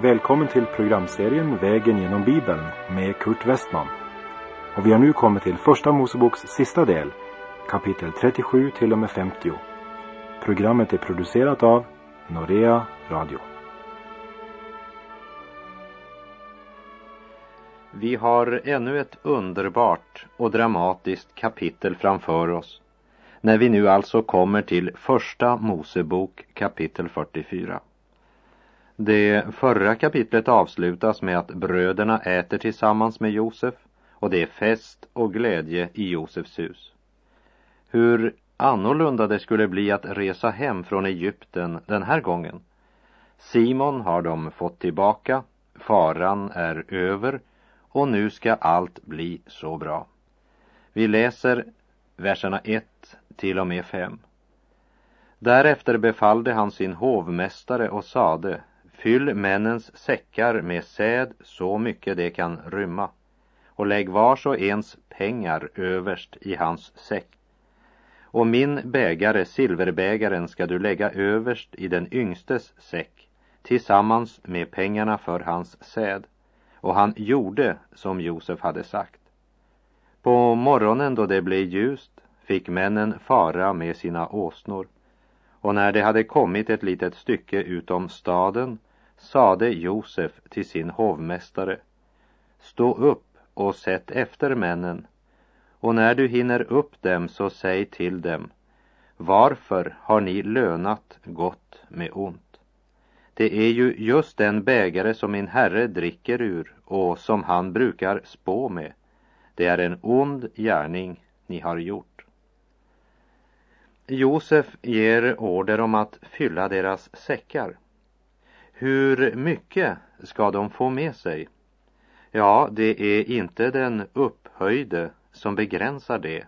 Välkommen till programserien Vägen genom Bibeln med Kurt Westman. Och vi har nu kommit till Första Moseboks sista del, kapitel 37 till och med 50. Programmet är producerat av Norea Radio. Vi har ännu ett underbart och dramatiskt kapitel framför oss när vi nu alltså kommer till Första Mosebok kapitel 44. Det förra kapitlet avslutas med att bröderna äter tillsammans med Josef och det är fest och glädje i Josefs hus. Hur annorlunda det skulle bli att resa hem från Egypten den här gången. Simon har de fått tillbaka, faran är över och nu ska allt bli så bra. Vi läser verserna 1 till och med 5. Därefter befallde han sin hovmästare och sade, fyll männens säckar med säd så mycket det kan rymma och lägg vars och ens pengar överst i hans säck. Och min bägare, silverbägaren, ska du lägga överst i den yngstes säck tillsammans med pengarna för hans säd. Och han gjorde som Josef hade sagt. På morgonen då det blev ljust fick männen fara med sina åsnor. Och när de hade kommit ett litet stycke utom staden sade Josef till sin hovmästare Stå upp och sätt efter männen och när du hinner upp dem så säg till dem Varför har ni lönat gott med ont? Det är ju just den bägare som min herre dricker ur och som han brukar spå med. Det är en ond gärning ni har gjort. Josef ger order om att fylla deras säckar. Hur mycket ska de få med sig? Ja, det är inte den upphöjde som begränsar det.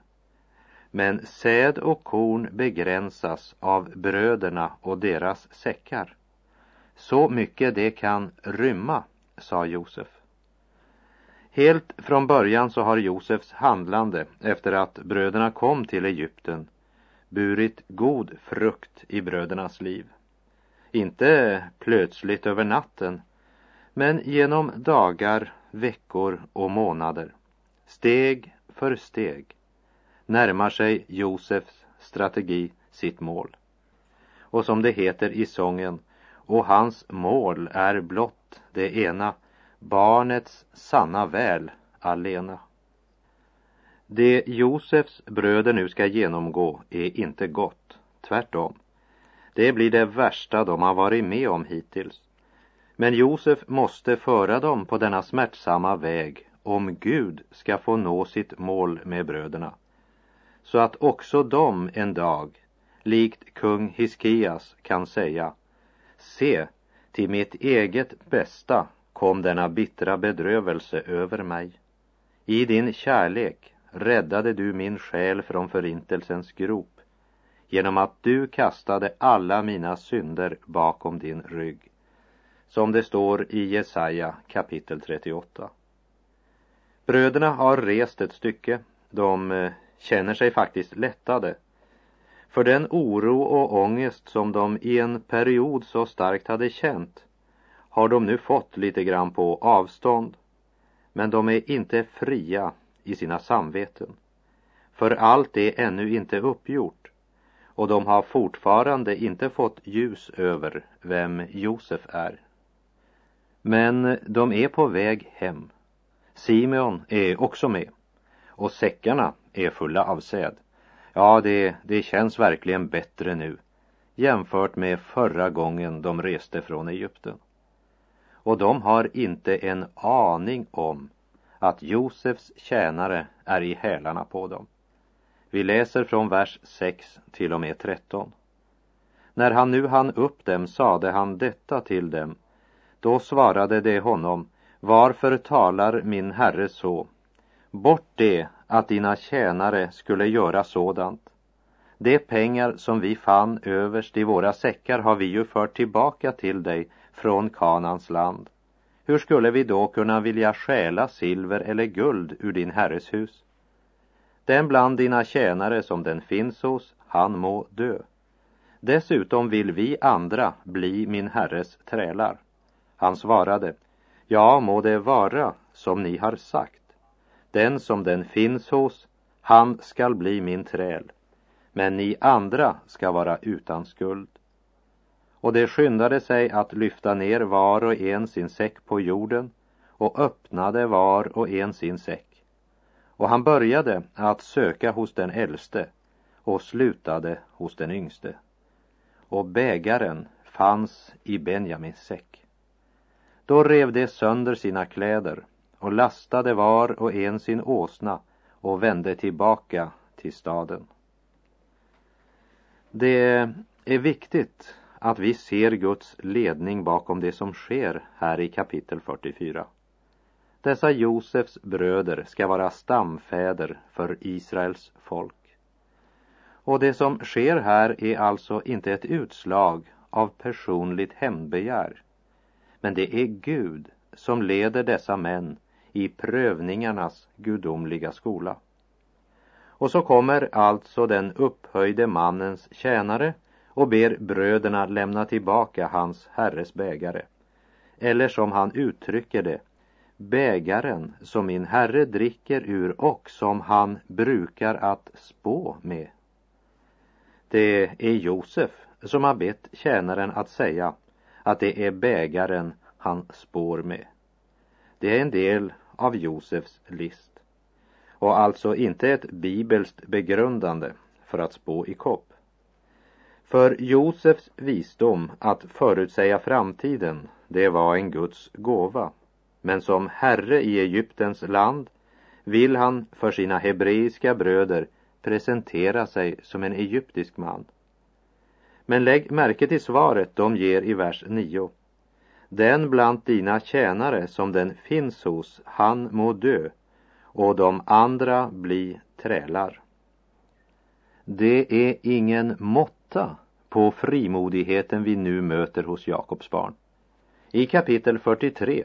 Men säd och korn begränsas av bröderna och deras säckar. Så mycket det kan rymma, sa Josef. Helt från början så har Josefs handlande efter att bröderna kom till Egypten burit god frukt i brödernas liv. Inte plötsligt över natten, men genom dagar, veckor och månader. Steg för steg närmar sig Josefs strategi sitt mål. Och som det heter i sången, och hans mål är blott det ena, barnets sanna väl alena. Det Josefs bröder nu ska genomgå är inte gott, tvärtom. Det blir det värsta de har varit med om hittills. Men Josef måste föra dem på denna smärtsamma väg om Gud ska få nå sitt mål med bröderna. Så att också de en dag, likt kung Hiskias, kan säga Se, till mitt eget bästa kom denna bittra bedrövelse över mig. I din kärlek räddade du min själ från förintelsens grop genom att du kastade alla mina synder bakom din rygg. Som det står i Jesaja kapitel 38. Bröderna har rest ett stycke. De eh, känner sig faktiskt lättade. För den oro och ångest som de i en period så starkt hade känt har de nu fått lite grann på avstånd. Men de är inte fria i sina samveten. För allt är ännu inte uppgjort och de har fortfarande inte fått ljus över vem Josef är. Men de är på väg hem. Simeon är också med och säckarna är fulla av säd. Ja, det, det känns verkligen bättre nu jämfört med förra gången de reste från Egypten. Och de har inte en aning om att Josefs tjänare är i hälarna på dem. Vi läser från vers 6 till och med 13. När han nu hann upp dem sade han detta till dem. Då svarade de honom, varför talar min herre så? Bort det att dina tjänare skulle göra sådant. De pengar som vi fann överst i våra säckar har vi ju fört tillbaka till dig från Kanans land. Hur skulle vi då kunna vilja stjäla silver eller guld ur din herres hus? Den bland dina tjänare som den finns hos, han må dö. Dessutom vill vi andra bli min herres trälar. Han svarade, ja, må det vara som ni har sagt. Den som den finns hos, han skall bli min träl, men ni andra ska vara utan skuld. Och det skyndade sig att lyfta ner var och en sin säck på jorden och öppnade var och en sin säck. Och han började att söka hos den äldste och slutade hos den yngste. Och bägaren fanns i Benjamins säck. Då rev de sönder sina kläder och lastade var och en sin åsna och vände tillbaka till staden. Det är viktigt att vi ser Guds ledning bakom det som sker här i kapitel 44. Dessa Josefs bröder ska vara stamfäder för Israels folk. Och det som sker här är alltså inte ett utslag av personligt hämndbegär. Men det är Gud som leder dessa män i prövningarnas gudomliga skola. Och så kommer alltså den upphöjde mannens tjänare och ber bröderna lämna tillbaka hans herres bägare. Eller som han uttrycker det, bägaren som min herre dricker ur och som han brukar att spå med. Det är Josef som har bett tjänaren att säga att det är bägaren han spår med. Det är en del av Josefs list och alltså inte ett bibelskt begrundande för att spå i kopp. För Josefs visdom att förutsäga framtiden, det var en Guds gåva. Men som herre i Egyptens land vill han för sina hebreiska bröder presentera sig som en egyptisk man. Men lägg märke till svaret de ger i vers 9. Den bland dina tjänare som den finns hos, han må dö och de andra bli trälar. Det är ingen måtta på frimodigheten vi nu möter hos Jakobs barn. I kapitel 43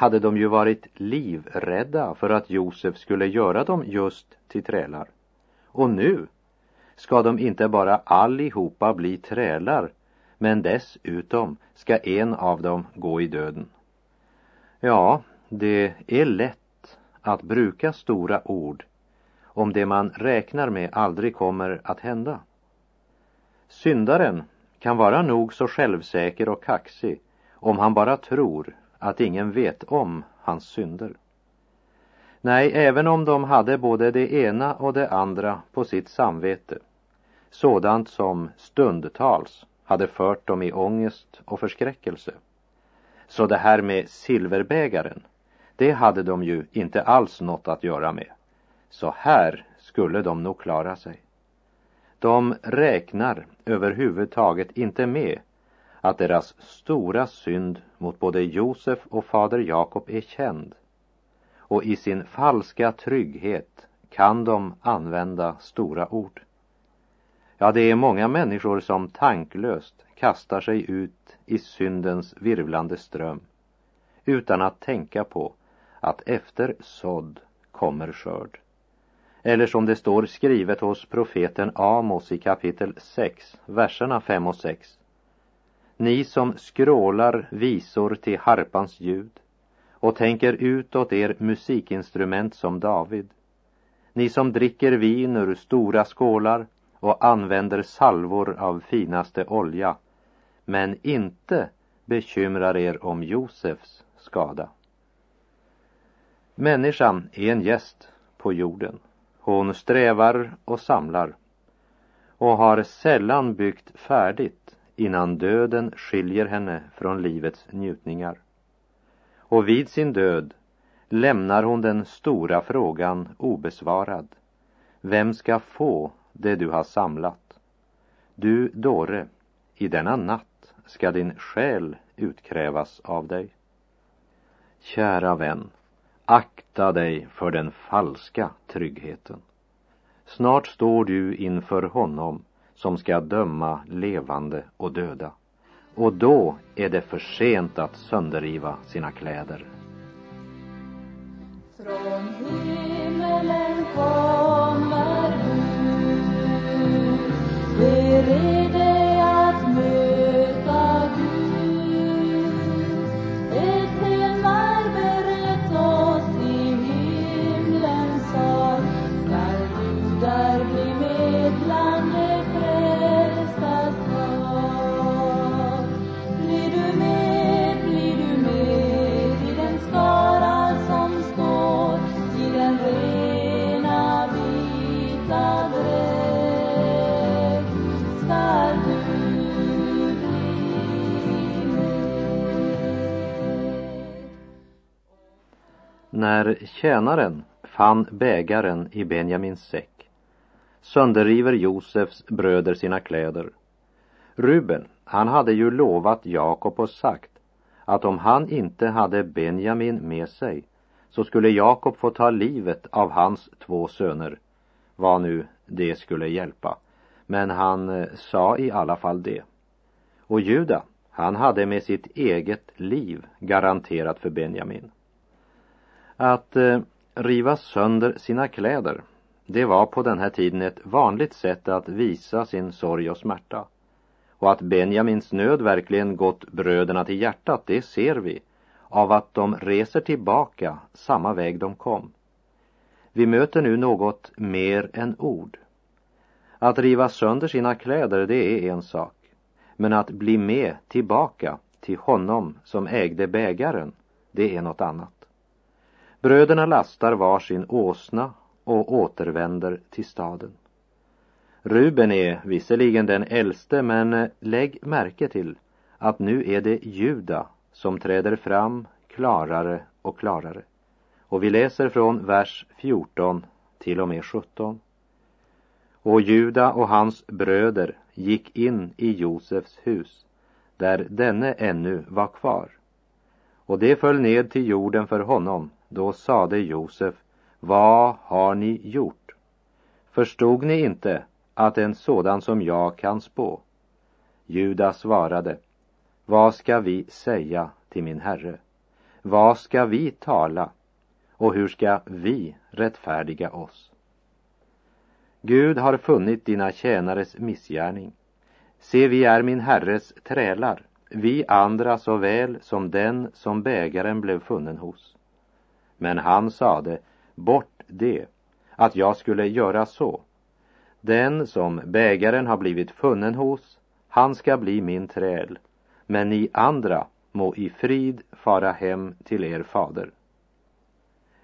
hade de ju varit livrädda för att Josef skulle göra dem just till trälar. Och nu ska de inte bara allihopa bli trälar, men dessutom ska en av dem gå i döden. Ja, det är lätt att bruka stora ord om det man räknar med aldrig kommer att hända. Syndaren kan vara nog så självsäker och kaxig om han bara tror att ingen vet om hans synder. Nej, även om de hade både det ena och det andra på sitt samvete, sådant som stundtals hade fört dem i ångest och förskräckelse. Så det här med silverbägaren, det hade de ju inte alls något att göra med. Så här skulle de nog klara sig. De räknar överhuvudtaget inte med att deras stora synd mot både Josef och fader Jakob är känd. Och i sin falska trygghet kan de använda stora ord. Ja, det är många människor som tanklöst kastar sig ut i syndens virvlande ström utan att tänka på att efter sådd kommer skörd. Eller som det står skrivet hos profeten Amos i kapitel 6, verserna 5 och 6. Ni som skrålar visor till harpans ljud och tänker utåt er musikinstrument som David. Ni som dricker vin ur stora skålar och använder salvor av finaste olja, men inte bekymrar er om Josefs skada. Människan är en gäst på jorden. Hon strävar och samlar och har sällan byggt färdigt innan döden skiljer henne från livets njutningar. Och vid sin död lämnar hon den stora frågan obesvarad. Vem ska få det du har samlat? Du dåre, i denna natt ska din själ utkrävas av dig. Kära vän, Akta dig för den falska tryggheten. Snart står du inför honom som ska döma levande och döda. Och då är det för sent att sönderriva sina kläder. Från himmelen kommer du, beredd När tjänaren fann bägaren i Benjamins säck sönderriver Josefs bröder sina kläder. Ruben, han hade ju lovat Jakob och sagt att om han inte hade Benjamin med sig så skulle Jakob få ta livet av hans två söner, vad nu det skulle hjälpa. Men han eh, sa i alla fall det. Och Juda, han hade med sitt eget liv garanterat för Benjamin. Att eh, riva sönder sina kläder, det var på den här tiden ett vanligt sätt att visa sin sorg och smärta. Och att Benjamins nöd verkligen gått bröderna till hjärtat, det ser vi av att de reser tillbaka samma väg de kom. Vi möter nu något mer än ord. Att riva sönder sina kläder, det är en sak. Men att bli med tillbaka till honom som ägde bägaren, det är något annat. Bröderna lastar var sin åsna och återvänder till staden. Ruben är visserligen den äldste, men lägg märke till att nu är det Juda som träder fram klarare och klarare. Och vi läser från vers 14 till och med 17. Och Juda och hans bröder gick in i Josefs hus, där denne ännu var kvar. Och det föll ned till jorden för honom. Då sade Josef, vad har ni gjort? Förstod ni inte att en sådan som jag kan spå? Juda svarade, vad ska vi säga till min herre? Vad ska vi tala? Och hur ska vi rättfärdiga oss? Gud har funnit dina tjänares missgärning. Se, vi är min herres trälar, vi andra såväl som den som bägaren blev funnen hos. Men han sade, bort det, att jag skulle göra så. Den som bägaren har blivit funnen hos, han ska bli min träl, men ni andra må i frid fara hem till er fader.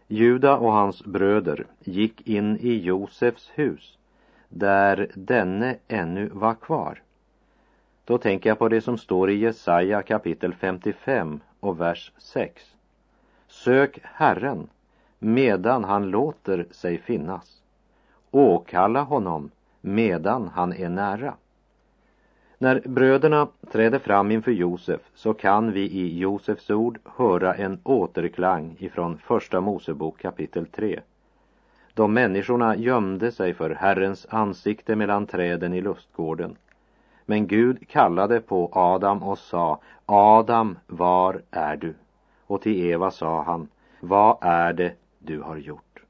Juda och hans bröder gick in i Josefs hus, där denne ännu var kvar. Då tänker jag på det som står i Jesaja kapitel 55 och vers 6. Sök Herren medan han låter sig finnas. Åkalla honom medan han är nära. När bröderna träder fram inför Josef så kan vi i Josefs ord höra en återklang ifrån Första Mosebok kapitel 3. De människorna gömde sig för Herrens ansikte mellan träden i lustgården. Men Gud kallade på Adam och sa, Adam, var är du? Och till Eva sa han, vad är det du har gjort?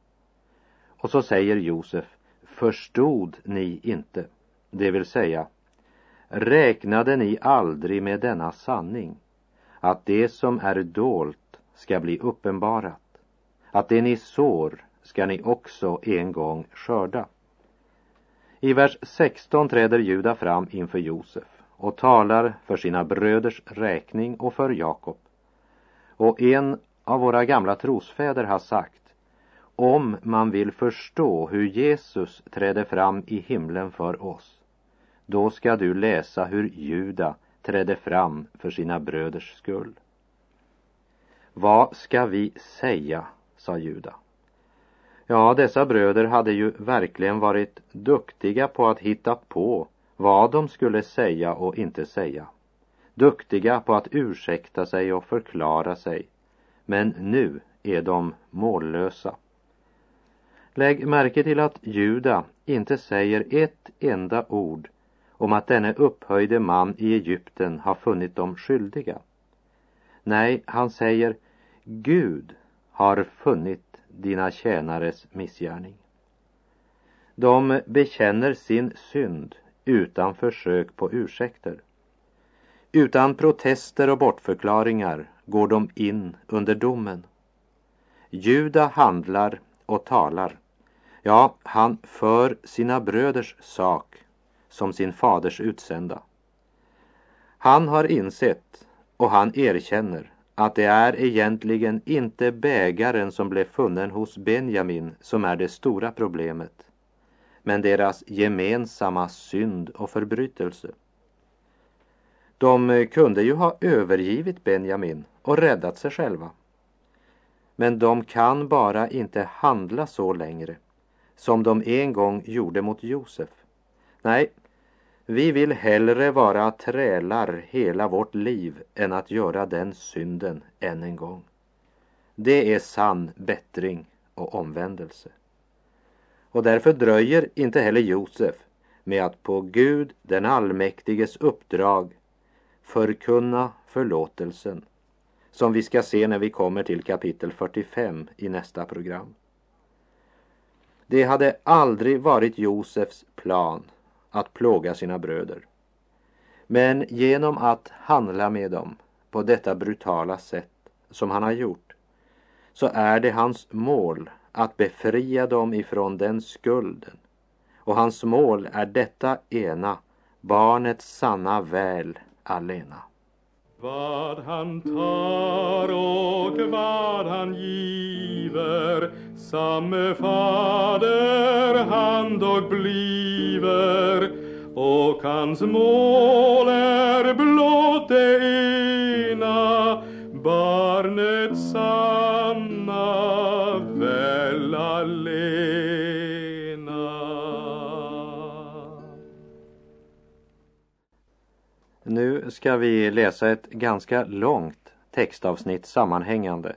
Och så säger Josef, förstod ni inte? Det vill säga, räknade ni aldrig med denna sanning, att det som är dolt ska bli uppenbarat, att det ni sår ska ni också en gång skörda. I vers 16 träder Juda fram inför Josef och talar för sina bröders räkning och för Jakob. Och en av våra gamla trosfäder har sagt om man vill förstå hur Jesus trädde fram i himlen för oss då ska du läsa hur Juda trädde fram för sina bröders skull. Vad ska vi säga, sa Juda. Ja, dessa bröder hade ju verkligen varit duktiga på att hitta på vad de skulle säga och inte säga. Duktiga på att ursäkta sig och förklara sig. Men nu är de mållösa. Lägg märke till att Juda inte säger ett enda ord om att denne upphöjde man i Egypten har funnit dem skyldiga. Nej, han säger Gud har funnit dina tjänares missgärning. De bekänner sin synd utan försök på ursäkter. Utan protester och bortförklaringar går de in under domen. Juda handlar och talar. Ja, han för sina bröders sak som sin faders utsända. Han har insett och han erkänner att det är egentligen inte bägaren som blev funnen hos Benjamin som är det stora problemet, men deras gemensamma synd och förbrytelse. De eh, kunde ju ha övergivit Benjamin och räddat sig själva. Men de kan bara inte handla så längre som de en gång gjorde mot Josef. Nej, vi vill hellre vara trälar hela vårt liv än att göra den synden än en gång. Det är sann bättring och omvändelse. Och därför dröjer inte heller Josef med att på Gud den allmäktiges uppdrag förkunna förlåtelsen som vi ska se när vi kommer till kapitel 45 i nästa program. Det hade aldrig varit Josefs plan att plåga sina bröder. Men genom att handla med dem på detta brutala sätt som han har gjort så är det hans mål att befria dem ifrån den skulden. Och hans mål är detta ena, barnets sanna väl alena. Vad han tar och vad han giver Samme fader han dock bliver och hans mål är blott det ena barnets sann Nu ska vi läsa ett ganska långt textavsnitt sammanhängande,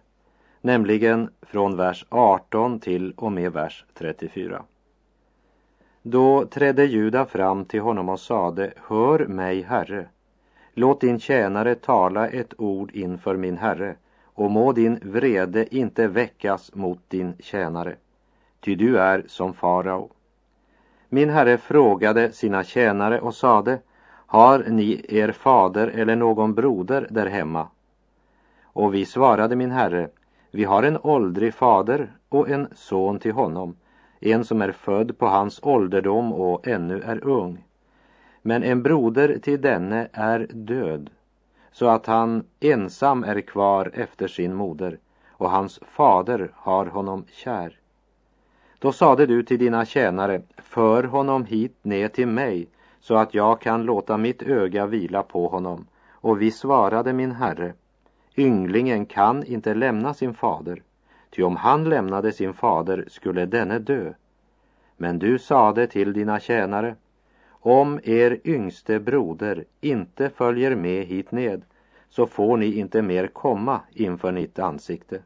nämligen från vers 18 till och med vers 34. Då trädde Juda fram till honom och sade, Hör mig, Herre, låt din tjänare tala ett ord inför min Herre, och må din vrede inte väckas mot din tjänare, ty du är som farao. Min herre frågade sina tjänare och sade, har ni er fader eller någon broder där hemma? Och vi svarade min herre, vi har en åldrig fader och en son till honom, en som är född på hans ålderdom och ännu är ung. Men en broder till denne är död, så att han ensam är kvar efter sin moder, och hans fader har honom kär. Då sade du till dina tjänare, för honom hit ner till mig, så att jag kan låta mitt öga vila på honom. Och vi svarade min herre, ynglingen kan inte lämna sin fader, ty om han lämnade sin fader skulle denne dö. Men du sade till dina tjänare, om er yngste broder inte följer med hit ned, så får ni inte mer komma inför mitt ansikte.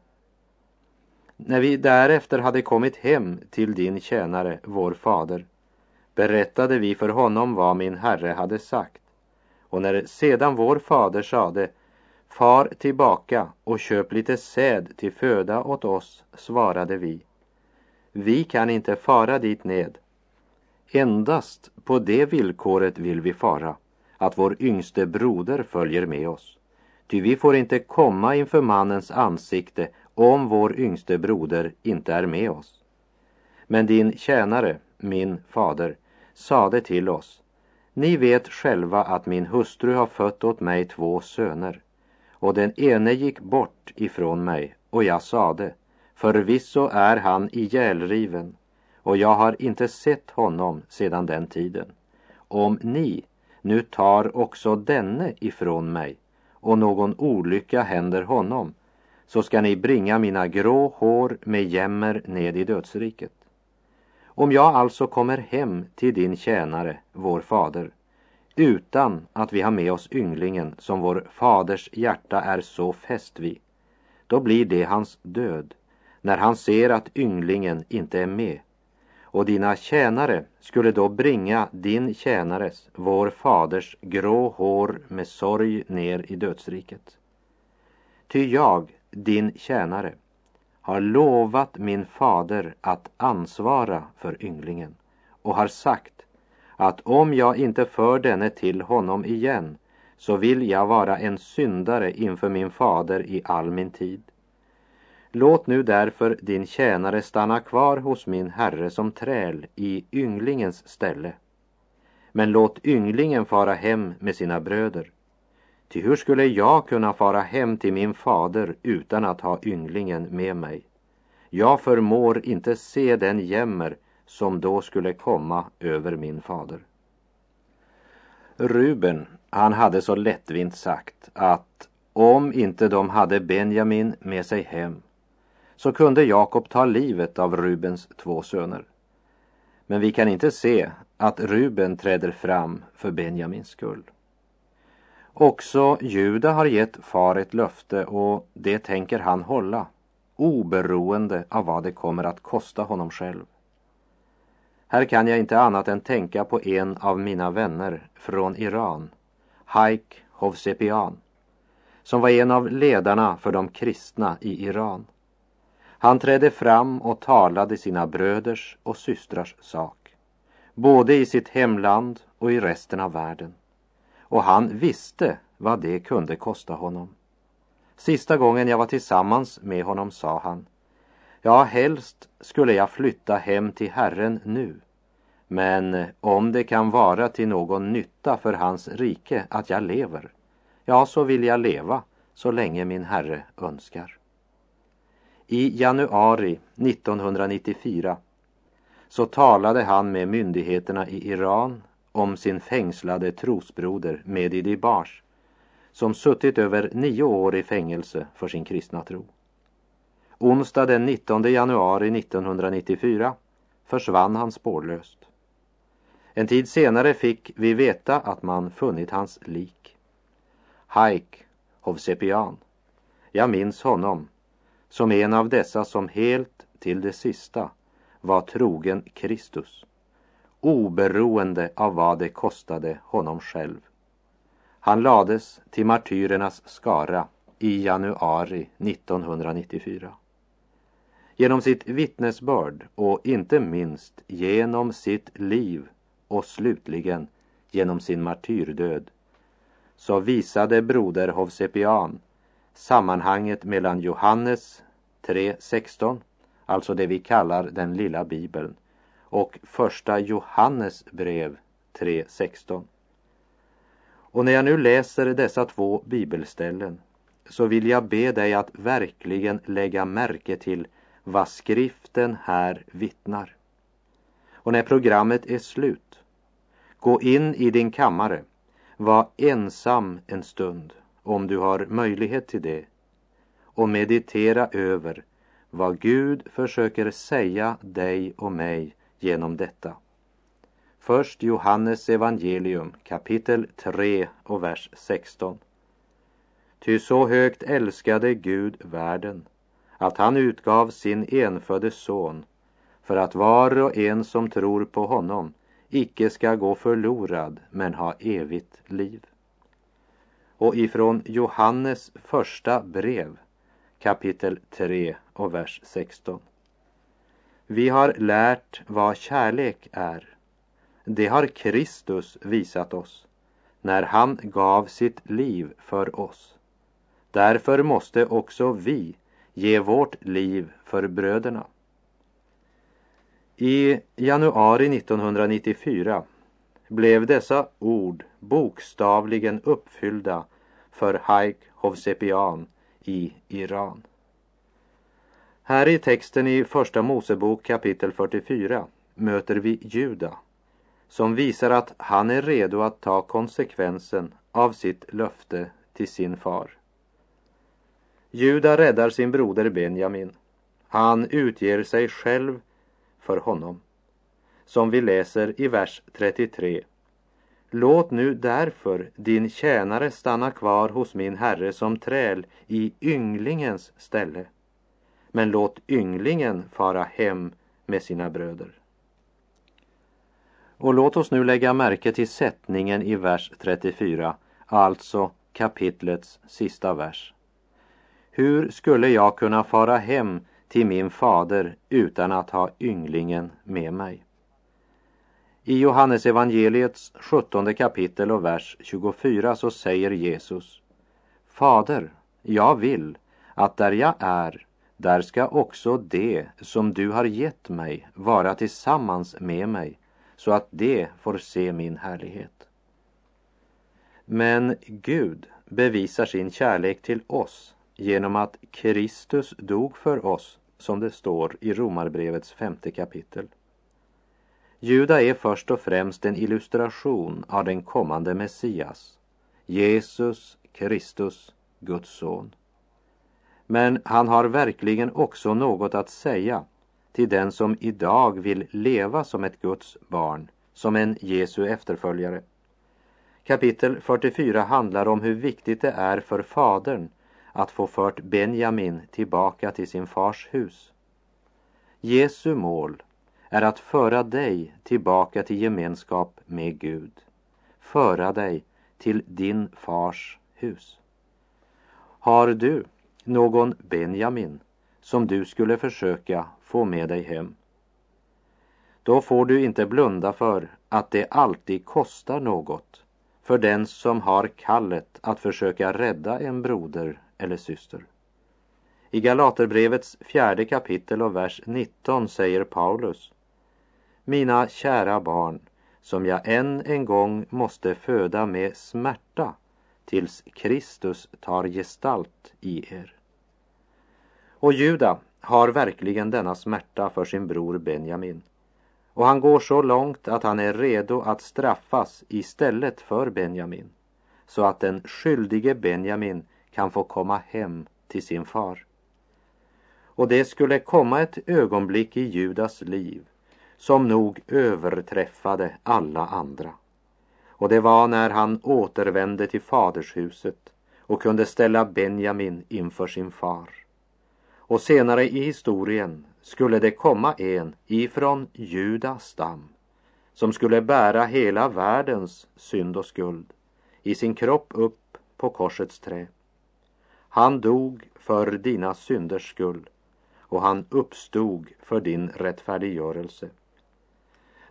När vi därefter hade kommit hem till din tjänare, vår fader, berättade vi för honom vad min herre hade sagt. Och när sedan vår fader sade, far tillbaka och köp lite säd till föda åt oss, svarade vi, vi kan inte fara dit ned. Endast på det villkoret vill vi fara, att vår yngste broder följer med oss. Ty vi får inte komma inför mannens ansikte om vår yngste broder inte är med oss. Men din tjänare, min fader, sade till oss, ni vet själva att min hustru har fött åt mig två söner, och den ene gick bort ifrån mig, och jag sade, förvisso är han ihjälriven, och jag har inte sett honom sedan den tiden. Om ni nu tar också denne ifrån mig, och någon olycka händer honom, så ska ni bringa mina grå hår med jämmer ned i dödsriket. Om jag alltså kommer hem till din tjänare, vår fader, utan att vi har med oss ynglingen som vår faders hjärta är så fäst vid, då blir det hans död när han ser att ynglingen inte är med. Och dina tjänare skulle då bringa din tjänares, vår faders, grå hår med sorg ner i dödsriket. Ty jag, din tjänare, har lovat min fader att ansvara för ynglingen och har sagt att om jag inte för denne till honom igen så vill jag vara en syndare inför min fader i all min tid. Låt nu därför din tjänare stanna kvar hos min herre som träl i ynglingens ställe. Men låt ynglingen fara hem med sina bröder. Ty hur skulle jag kunna fara hem till min fader utan att ha ynglingen med mig? Jag förmår inte se den jämmer som då skulle komma över min fader. Ruben, han hade så lättvint sagt att om inte de hade Benjamin med sig hem så kunde Jakob ta livet av Rubens två söner. Men vi kan inte se att Ruben träder fram för Benjamins skull. Också Juda har gett far ett löfte och det tänker han hålla, oberoende av vad det kommer att kosta honom själv. Här kan jag inte annat än tänka på en av mina vänner från Iran, Haik Hovsepian, som var en av ledarna för de kristna i Iran. Han trädde fram och talade sina bröders och systrars sak, både i sitt hemland och i resten av världen. Och han visste vad det kunde kosta honom. Sista gången jag var tillsammans med honom sa han, ja, helst skulle jag flytta hem till Herren nu. Men om det kan vara till någon nytta för hans rike att jag lever, ja, så vill jag leva så länge min Herre önskar. I januari 1994 så talade han med myndigheterna i Iran om sin fängslade trosbroder Mehdi Dibars som suttit över nio år i fängelse för sin kristna tro. Onsdag den 19 januari 1994 försvann han spårlöst. En tid senare fick vi veta att man funnit hans lik. Haik Hovsepian. Jag minns honom som en av dessa som helt till det sista var trogen Kristus, oberoende av vad det kostade honom själv. Han lades till martyrernas skara i januari 1994. Genom sitt vittnesbörd och inte minst genom sitt liv och slutligen genom sin martyrdöd så visade broder Hovsepian sammanhanget mellan Johannes 3.16, alltså det vi kallar den lilla bibeln, och första Johannes brev 3.16. Och när jag nu läser dessa två bibelställen så vill jag be dig att verkligen lägga märke till vad skriften här vittnar. Och när programmet är slut, gå in i din kammare, var ensam en stund om du har möjlighet till det och meditera över vad Gud försöker säga dig och mig genom detta. Först Johannes evangelium kapitel 3 och vers 16. Ty så högt älskade Gud världen att han utgav sin enfödde son för att var och en som tror på honom icke ska gå förlorad men ha evigt liv. Och ifrån Johannes första brev kapitel 3 och vers 16. Vi har lärt vad kärlek är det har Kristus visat oss när han gav sitt liv för oss. Därför måste också vi ge vårt liv för bröderna. I januari 1994 blev dessa ord bokstavligen uppfyllda för Haik Hovsepian i Iran. Här i texten i Första Mosebok kapitel 44 möter vi Juda som visar att han är redo att ta konsekvensen av sitt löfte till sin far. Juda räddar sin broder Benjamin. Han utger sig själv för honom. Som vi läser i vers 33. Låt nu därför din tjänare stanna kvar hos min herre som träl i ynglingens ställe. Men låt ynglingen fara hem med sina bröder. Och låt oss nu lägga märke till sättningen i vers 34, alltså kapitlets sista vers. Hur skulle jag kunna fara hem till min fader utan att ha ynglingen med mig? I Johannes evangeliets 17 kapitel och vers 24 så säger Jesus Fader, jag vill att där jag är, där ska också det som du har gett mig vara tillsammans med mig så att det får se min härlighet. Men Gud bevisar sin kärlek till oss genom att Kristus dog för oss, som det står i Romarbrevets femte kapitel. Juda är först och främst en illustration av den kommande Messias, Jesus Kristus, Guds son. Men han har verkligen också något att säga till den som idag vill leva som ett Guds barn, som en Jesu efterföljare. Kapitel 44 handlar om hur viktigt det är för fadern att få fört Benjamin tillbaka till sin fars hus. Jesu mål är att föra dig tillbaka till gemenskap med Gud. Föra dig till din fars hus. Har du någon Benjamin som du skulle försöka få med dig hem? Då får du inte blunda för att det alltid kostar något för den som har kallet att försöka rädda en broder eller syster. I Galaterbrevets fjärde kapitel och vers 19 säger Paulus Mina kära barn, som jag än en gång måste föda med smärta tills Kristus tar gestalt i er. Och Juda har verkligen denna smärta för sin bror Benjamin. Och han går så långt att han är redo att straffas istället för Benjamin, så att den skyldige Benjamin kan få komma hem till sin far. Och det skulle komma ett ögonblick i Judas liv som nog överträffade alla andra. Och det var när han återvände till fadershuset och kunde ställa Benjamin inför sin far. Och senare i historien skulle det komma en ifrån Judas stam som skulle bära hela världens synd och skuld i sin kropp upp på korsets trä. Han dog för dina synders skull och han uppstod för din rättfärdiggörelse.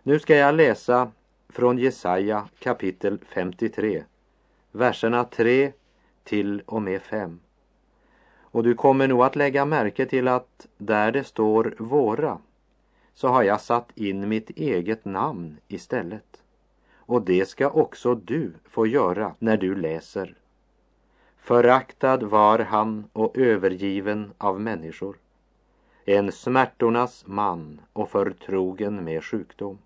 Nu ska jag läsa från Jesaja kapitel 53, verserna 3 till och med 5. Och du kommer nog att lägga märke till att där det står våra så har jag satt in mitt eget namn istället. Och det ska också du få göra när du läser. Föraktad var han och övergiven av människor. En smärtornas man och förtrogen med sjukdom.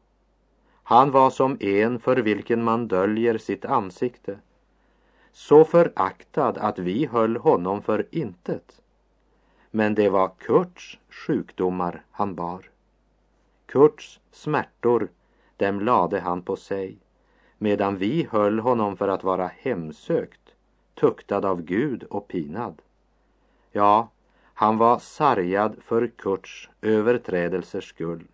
Han var som en för vilken man döljer sitt ansikte så föraktad att vi höll honom för intet. Men det var Kurts sjukdomar han bar. Kurts smärtor, dem lade han på sig, medan vi höll honom för att vara hemsökt, tuktad av Gud och pinad. Ja, han var sargad för Kurts överträdelsers skull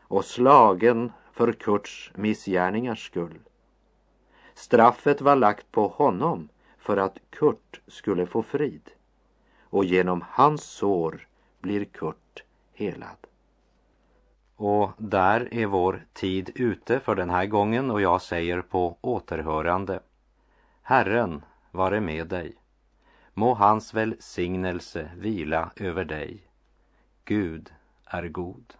och slagen för Kurts missgärningars skull. Straffet var lagt på honom för att Kurt skulle få frid. Och genom hans sår blir Kurt helad. Och där är vår tid ute för den här gången och jag säger på återhörande. Herren vare med dig. Må hans välsignelse vila över dig. Gud är god.